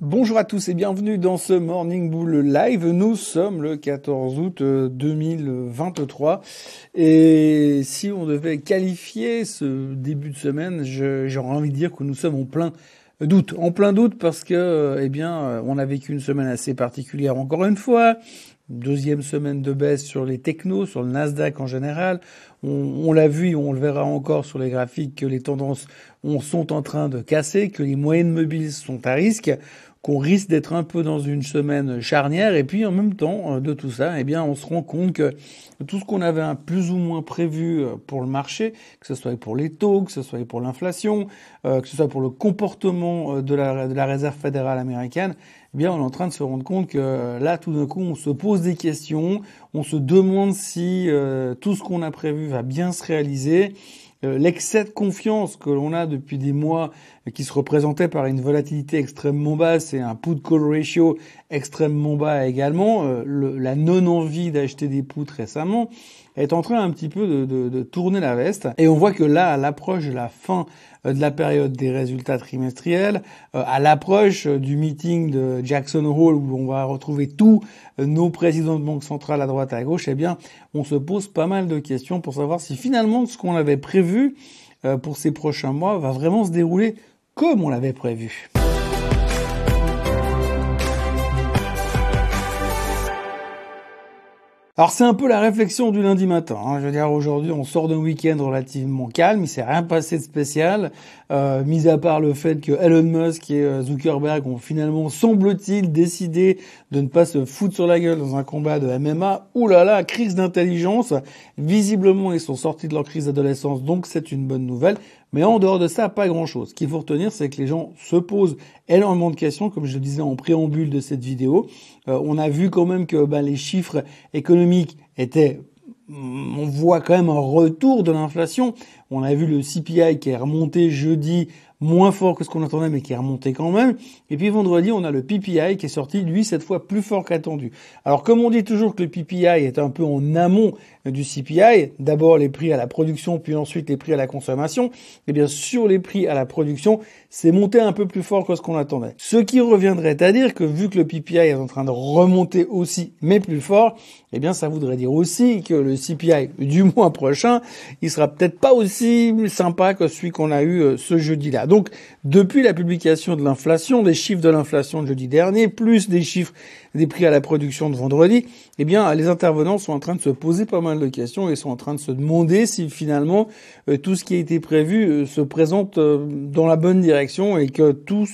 Bonjour à tous et bienvenue dans ce Morning Bull Live. Nous sommes le 14 août 2023 euh, et si on devait qualifier ce début de semaine, j'aurais envie de dire que nous sommes en plein doute. En plein doute parce que, euh, eh bien, euh, on a vécu une semaine assez particulière encore une fois. Deuxième semaine de baisse sur les technos, sur le Nasdaq en général. On, l'a vu on le verra encore sur les graphiques que les tendances sont en train de casser, que les moyennes mobiles sont à risque qu'on risque d'être un peu dans une semaine charnière. Et puis en même temps euh, de tout ça, eh bien on se rend compte que tout ce qu'on avait plus ou moins prévu euh, pour le marché, que ce soit pour les taux, que ce soit pour l'inflation, euh, que ce soit pour le comportement de la, réserve fédérale américaine, eh bien on est en train de se rendre compte que là tout d'un coup on se pose des questions, on se demande si tout ce qu'on a prévu va bien se réaliser. L'excès de confiance que l'on a depuis des mois, qui se représentait par une volatilité extrêmement basse et un put call ratio extrêmement bas également, euh, la non-envie d'acheter des puts récemment, est en train un petit peu de, de, de tourner la veste. Et on voit que là, à l'approche de la fin euh, de la période des résultats trimestriels, à l'approche du meeting de Jackson Hole où on va retrouver tous nos présidents de banque centrale à droite et à gauche, eh bien, on se pose pas mal de questions pour savoir si finalement ce qu'on avait prévu euh, pour ces prochains mois va vraiment se dérouler comme on l'avait prévu. Alors c'est un peu la réflexion du lundi matin. Hein. Je veux dire aujourd'hui on sort d'un week-end relativement calme, il s'est rien passé de spécial, euh, mis à part le fait que Elon Musk et euh, Zuckerberg ont finalement semble-t-il décidé de ne pas se foutre sur la gueule dans un combat de MMA. Ouh là là, crise d'intelligence. Visiblement ils sont sortis de leur crise d'adolescence, donc c'est une bonne nouvelle. Mais en dehors de ça, pas grand-chose. Ce qu'il faut retenir, c'est que les gens se posent énormément de questions, comme je le disais en préambule de cette vidéo. Euh, on a vu quand même que ben, les chiffres économiques étaient on voit quand même un retour de l'inflation. On a vu le CPI qui est remonté jeudi moins fort que ce qu'on attendait, mais qui est remonté quand même. Et puis vendredi, on a le PPI qui est sorti, lui, cette fois plus fort qu'attendu. Alors comme on dit toujours que le PPI est un peu en amont du CPI, d'abord les prix à la production, puis ensuite les prix à la consommation, eh bien sur les prix à la production, c'est monté un peu plus fort que ce qu'on attendait. Ce qui reviendrait à dire que vu que le PPI est en train de remonter aussi, mais plus fort, eh bien ça voudrait dire aussi que le CPI du mois prochain, il sera peut-être pas aussi sympa que celui qu'on a eu euh, ce jeudi-là. Donc, depuis la publication de l'inflation, des chiffres de l'inflation de jeudi dernier, plus des chiffres des prix à la production de vendredi, eh bien, les intervenants sont en train de se poser pas mal de questions et sont en train de se demander si finalement euh, tout ce qui a été prévu euh, se présente euh, dans la bonne direction et que tout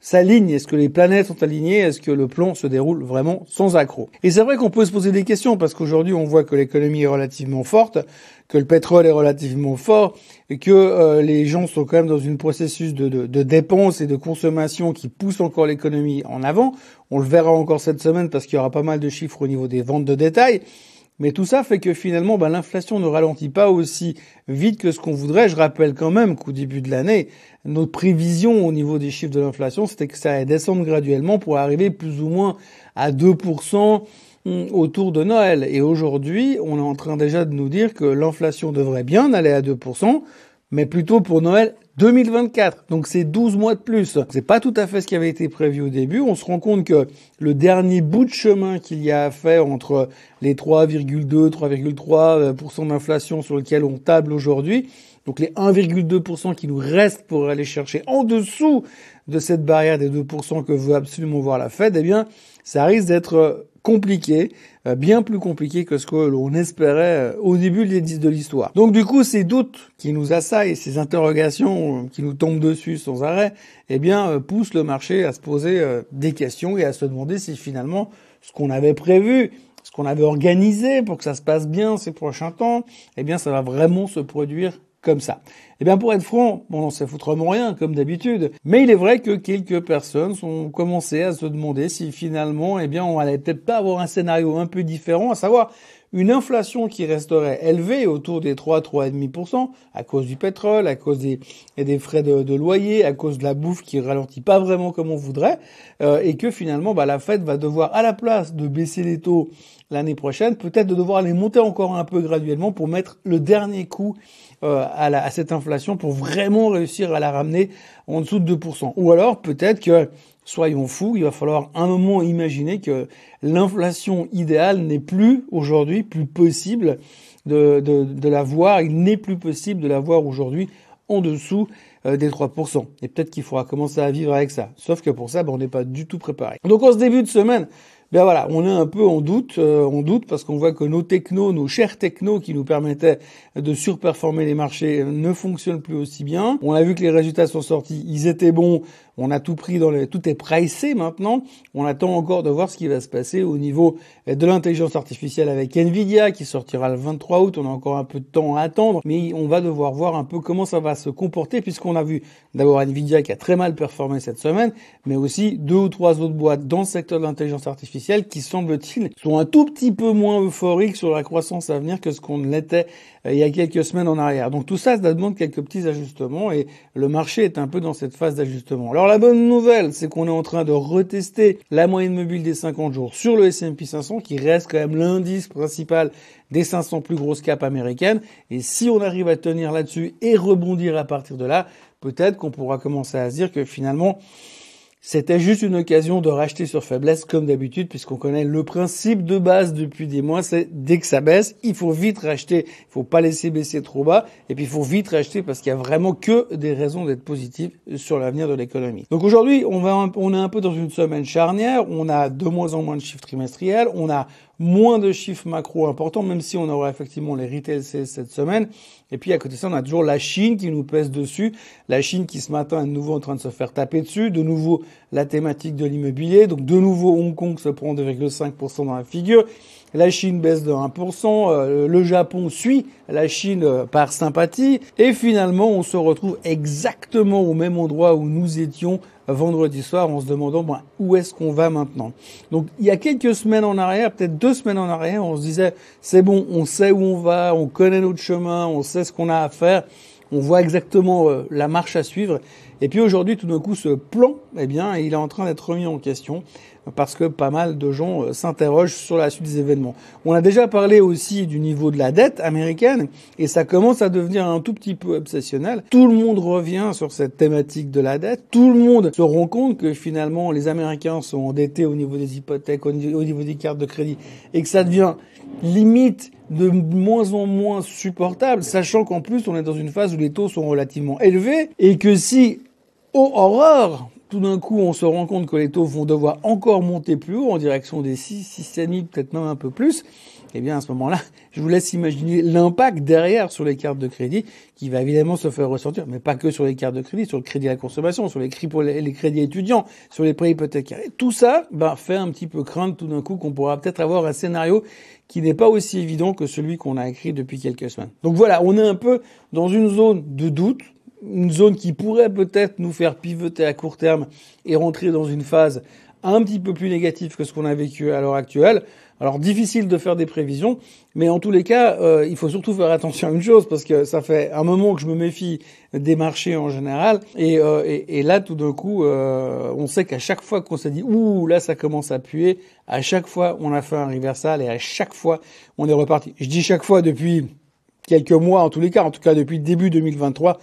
s'aligne. Est-ce que les planètes sont alignées? Est-ce que le plan se déroule vraiment sans accroc? Et c'est vrai qu'on peut se poser des questions parce qu'aujourd'hui, on voit que l'économie est relativement forte, que le pétrole est relativement fort et que les gens sont quand même dans une processus de, de, de dépenses et de consommation qui pousse encore l'économie en avant. On le verra encore cette semaine parce qu'il y aura pas mal de chiffres au niveau des ventes de détail. Mais tout ça fait que finalement, ben, l'inflation ne ralentit pas aussi vite que ce qu'on voudrait. Je rappelle quand même qu'au début de l'année, notre prévision au niveau des chiffres de l'inflation, c'était que ça allait descendre graduellement pour arriver plus ou moins à 2% hum, autour de Noël. Et aujourd'hui, on est en train déjà de nous dire que l'inflation devrait bien aller à 2%, mais plutôt pour Noël 2024. Donc c'est 12 mois de plus. C'est pas tout à fait ce qui avait été prévu au début. On se rend compte que le dernier bout de chemin qu'il y a à faire entre les 3,2, 3,3% d'inflation sur lequel on table aujourd'hui, donc les 1,2% qui nous restent pour aller chercher en dessous de cette barrière des 2% que veut absolument voir la Fed, eh bien, ça risque d'être compliqué, euh, bien plus compliqué que ce que l'on espérait euh, au début de l'histoire. Donc du coup, ces doutes qui nous assaillent, ces interrogations euh, qui nous tombent dessus sans arrêt, eh bien, poussent le marché à se poser des questions et à se demander si finalement ce qu'on avait prévu, ce qu'on avait organisé pour que ça se passe bien ces prochains temps, eh bien, ça va vraiment se produire comme ça. Eh bien, pour être franc, bon, c'est foutrement rien, comme d'habitude. Mais il est vrai que quelques personnes ont commencé à se demander si finalement, eh bien, on allait peut-être pas avoir un scénario un peu différent, à savoir une inflation qui resterait élevée autour des 3, 3,5% à cause du pétrole, à cause des, des frais de, loyer, à cause de la bouffe qui ralentit pas vraiment comme on voudrait, euh, et que finalement, bah, la Fed va devoir, à la place de baisser les taux l'année prochaine, peut-être de devoir les monter encore un peu graduellement pour mettre le dernier coup euh, à, à cette inflation pour vraiment réussir à la ramener en dessous de 2%. Ou alors peut-être que soyons fous, il va falloir un moment imaginer que l'inflation idéale n'est plus aujourd'hui plus possible de, de, de la voir, il n'est plus possible de la voir aujourd'hui en dessous euh, des 3%. Et peut-être qu'il faudra commencer à vivre avec ça. Sauf que pour ça, ben, on n'est pas du tout préparé. Donc en ce début de semaine, ben voilà, on est un peu en doute, euh, on doute parce qu'on voit que nos technos, nos chers technos qui nous permettaient de surperformer les marchés ne fonctionnent plus aussi bien. On a vu que les résultats sont sortis, ils étaient bons, on a tout pris dans les, tout est pricé maintenant. On attend encore de voir ce qui va se passer au niveau de l'intelligence artificielle avec Nvidia qui sortira le 23 août. On a encore un peu de temps à attendre, mais on va devoir voir un peu comment ça va se comporter puisqu'on a vu d'abord Nvidia qui a très mal performé cette semaine, mais aussi deux ou trois autres boîtes dans le secteur de l'intelligence artificielle qui, semble-t-il, sont un tout petit peu moins euphoriques sur la croissance à venir que ce qu'on l'était il y a quelques semaines en arrière. Donc tout ça, ça demande quelques petits ajustements et le marché est un peu dans cette phase d'ajustement. Alors la bonne nouvelle, c'est qu'on est en train de retester la moyenne mobile des 50 jours sur le S&P 500 qui reste quand même l'indice principal des 500 plus grosses capes américaines. Et si on arrive à tenir là-dessus et rebondir à partir de là, peut-être qu'on pourra commencer à se dire que finalement, c'était juste une occasion de racheter sur faiblesse comme d'habitude puisqu'on connaît le principe de base depuis des mois, c'est dès que ça baisse, il faut vite racheter, il faut pas laisser baisser trop bas et puis il faut vite racheter parce qu'il y a vraiment que des raisons d'être positif sur l'avenir de l'économie. Donc aujourd'hui, on on est un peu dans une semaine charnière, on a de moins en moins de chiffres trimestriels, on a moins de chiffres macro importants, même si on aura effectivement les retail cette semaine. Et puis à côté de ça, on a toujours la Chine qui nous pèse dessus. La Chine qui ce matin est de nouveau en train de se faire taper dessus. De nouveau la thématique de l'immobilier. Donc de nouveau Hong Kong se prend 2,5% dans la figure. La Chine baisse de 1%, euh, le Japon suit la Chine euh, par sympathie, et finalement on se retrouve exactement au même endroit où nous étions vendredi soir en se demandant où est-ce qu'on va maintenant? Donc il y a quelques semaines en arrière, peut-être deux semaines en arrière, on se disait c'est bon, on sait où on va, on connaît notre chemin, on sait ce qu'on a à faire, on voit exactement euh, la marche à suivre. Et puis aujourd'hui, tout d'un coup, ce plan, eh bien, il est en train d'être remis en question parce que pas mal de gens euh, s'interrogent sur la suite des événements. On a déjà parlé aussi du niveau de la dette américaine et ça commence à devenir un tout petit peu obsessionnel. Tout le monde revient sur cette thématique de la dette. Tout le monde se rend compte que finalement les Américains sont endettés au niveau des hypothèques, au niveau des cartes de crédit et que ça devient limite de moins en moins supportable, sachant qu'en plus on est dans une phase où les taux sont relativement élevés et que si, oh horreur, tout d'un coup, on se rend compte que les taux vont devoir encore monter plus haut, en direction des 6, 6 peut-être même un peu plus. Eh bien, à ce moment-là, je vous laisse imaginer l'impact derrière sur les cartes de crédit qui va évidemment se faire ressentir, mais pas que sur les cartes de crédit, sur le crédit à la consommation, sur les, les crédits étudiants, sur les prêts hypothécaires. Et tout ça ben, fait un petit peu craindre tout d'un coup qu'on pourra peut-être avoir un scénario qui n'est pas aussi évident que celui qu'on a écrit depuis quelques semaines. Donc voilà, on est un peu dans une zone de doute, une zone qui pourrait peut-être nous faire pivoter à court terme et rentrer dans une phase un petit peu plus négative que ce qu'on a vécu à l'heure actuelle. Alors difficile de faire des prévisions, mais en tous les cas, euh, il faut surtout faire attention à une chose parce que ça fait un moment que je me méfie des marchés en général, et, euh, et, là tout d'un coup, euh, on sait qu'à chaque fois qu'on s'est dit ouh là ça commence à puer, à chaque fois on a fait un reversal et à chaque fois on est reparti. Je dis chaque fois depuis quelques mois en tous les cas, en tout cas depuis début 2023.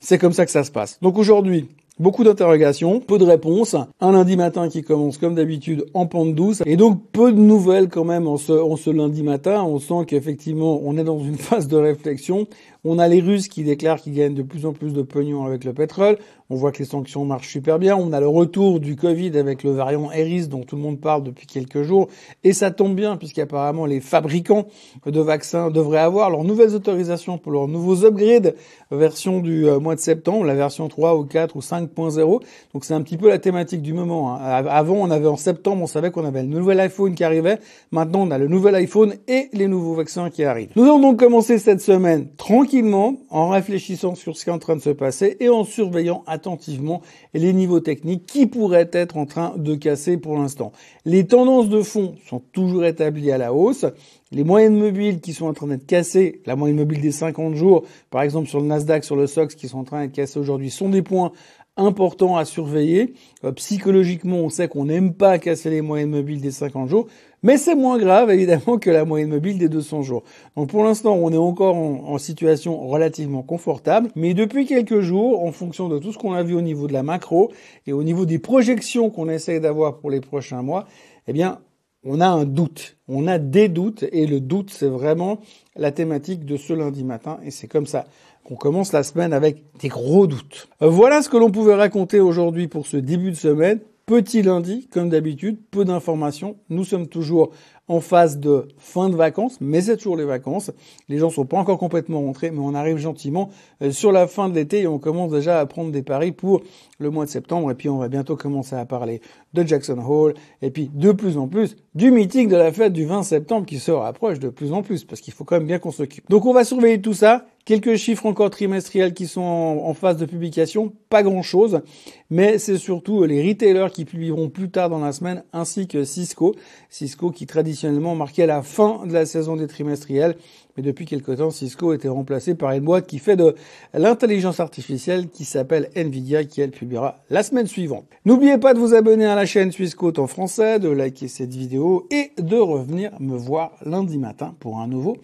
C'est comme ça que ça se passe. Donc aujourd'hui, Beaucoup d'interrogations, peu de réponses, un lundi matin qui commence comme d'habitude en pente douce, et donc peu de nouvelles quand même en ce, lundi matin. On sent qu'effectivement on est dans une phase de réflexion. On a les Russes qui déclarent qu'ils gagnent de plus en plus de pognon avec le pétrole. On voit que les sanctions marchent super bien. On a le retour du Covid avec le variant Eris dont tout le monde parle depuis quelques jours. Et ça tombe bien puisqu'apparemment les fabricants de vaccins devraient avoir leurs nouvelles autorisations pour leurs nouveaux upgrades version du euh, mois de septembre, la version 3 ou 4 ou 5.0. Donc c'est un petit peu la thématique du moment. Hein. Avant, on avait en septembre, on savait qu'on avait le nouvel iPhone qui arrivait. Maintenant, on a le nouvel iPhone et les nouveaux vaccins qui arrivent. Nous allons donc commencer cette semaine tranquille tranquillement, en réfléchissant sur ce qui est en train de se passer et en surveillant attentivement les niveaux techniques qui pourraient être en train de casser pour l'instant. Les tendances de fond sont toujours établies à la hausse. Les moyennes mobiles qui sont en train d'être cassées, la moyenne mobile des 50 jours, par exemple sur le Nasdaq, sur le SOX, qui sont en train d'être cassés aujourd'hui, sont des points importants à surveiller. Euh, psychologiquement, on sait qu'on n'aime pas casser les moyennes mobiles des 50 jours. Mais c'est moins grave, évidemment, que la moyenne mobile des 200 jours. Donc pour l'instant, on est encore en, situation relativement confortable. Mais depuis quelques jours, en fonction de tout ce qu'on a vu au niveau de la macro et au niveau des projections qu'on essaye d'avoir pour les prochains mois, eh bien, on a un doute. On a des doutes. Et le doute, c'est vraiment la thématique de ce lundi matin. Et c'est comme ça qu'on commence la semaine avec des gros doutes. Voilà ce que l'on pouvait raconter aujourd'hui pour ce début de semaine. Petit lundi, comme d'habitude, peu d'informations. Nous sommes toujours en phase de fin de vacances, mais c'est toujours les vacances. Les gens sont pas encore complètement rentrés, mais on arrive gentiment euh, sur la fin de l'été et on commence déjà à prendre des paris pour le mois de septembre. Et puis on va bientôt commencer à parler de Jackson Hole et puis de plus en plus du meeting de la fête du 20 septembre qui se rapproche de plus en plus parce qu'il faut quand même bien qu'on s'occupe. Donc on va surveiller tout ça. Quelques chiffres encore trimestriels qui sont en, phase de publication, pas grand-chose, mais c'est surtout les retailers qui publieront plus tard dans la semaine, ainsi que Cisco. Cisco qui traditionnellement marquait la fin de la saison des trimestriels, mais depuis quelque temps, Cisco a été remplacé par une boîte qui fait de l'intelligence artificielle qui s'appelle Nvidia, qui elle publiera la semaine suivante. N'oubliez pas de vous abonner à la chaîne Swissquote en français, de liker cette vidéo et de revenir me voir lundi matin pour un nouveau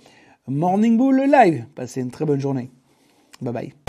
Morning Bull Live. Passez une très bonne journée. Bye bye.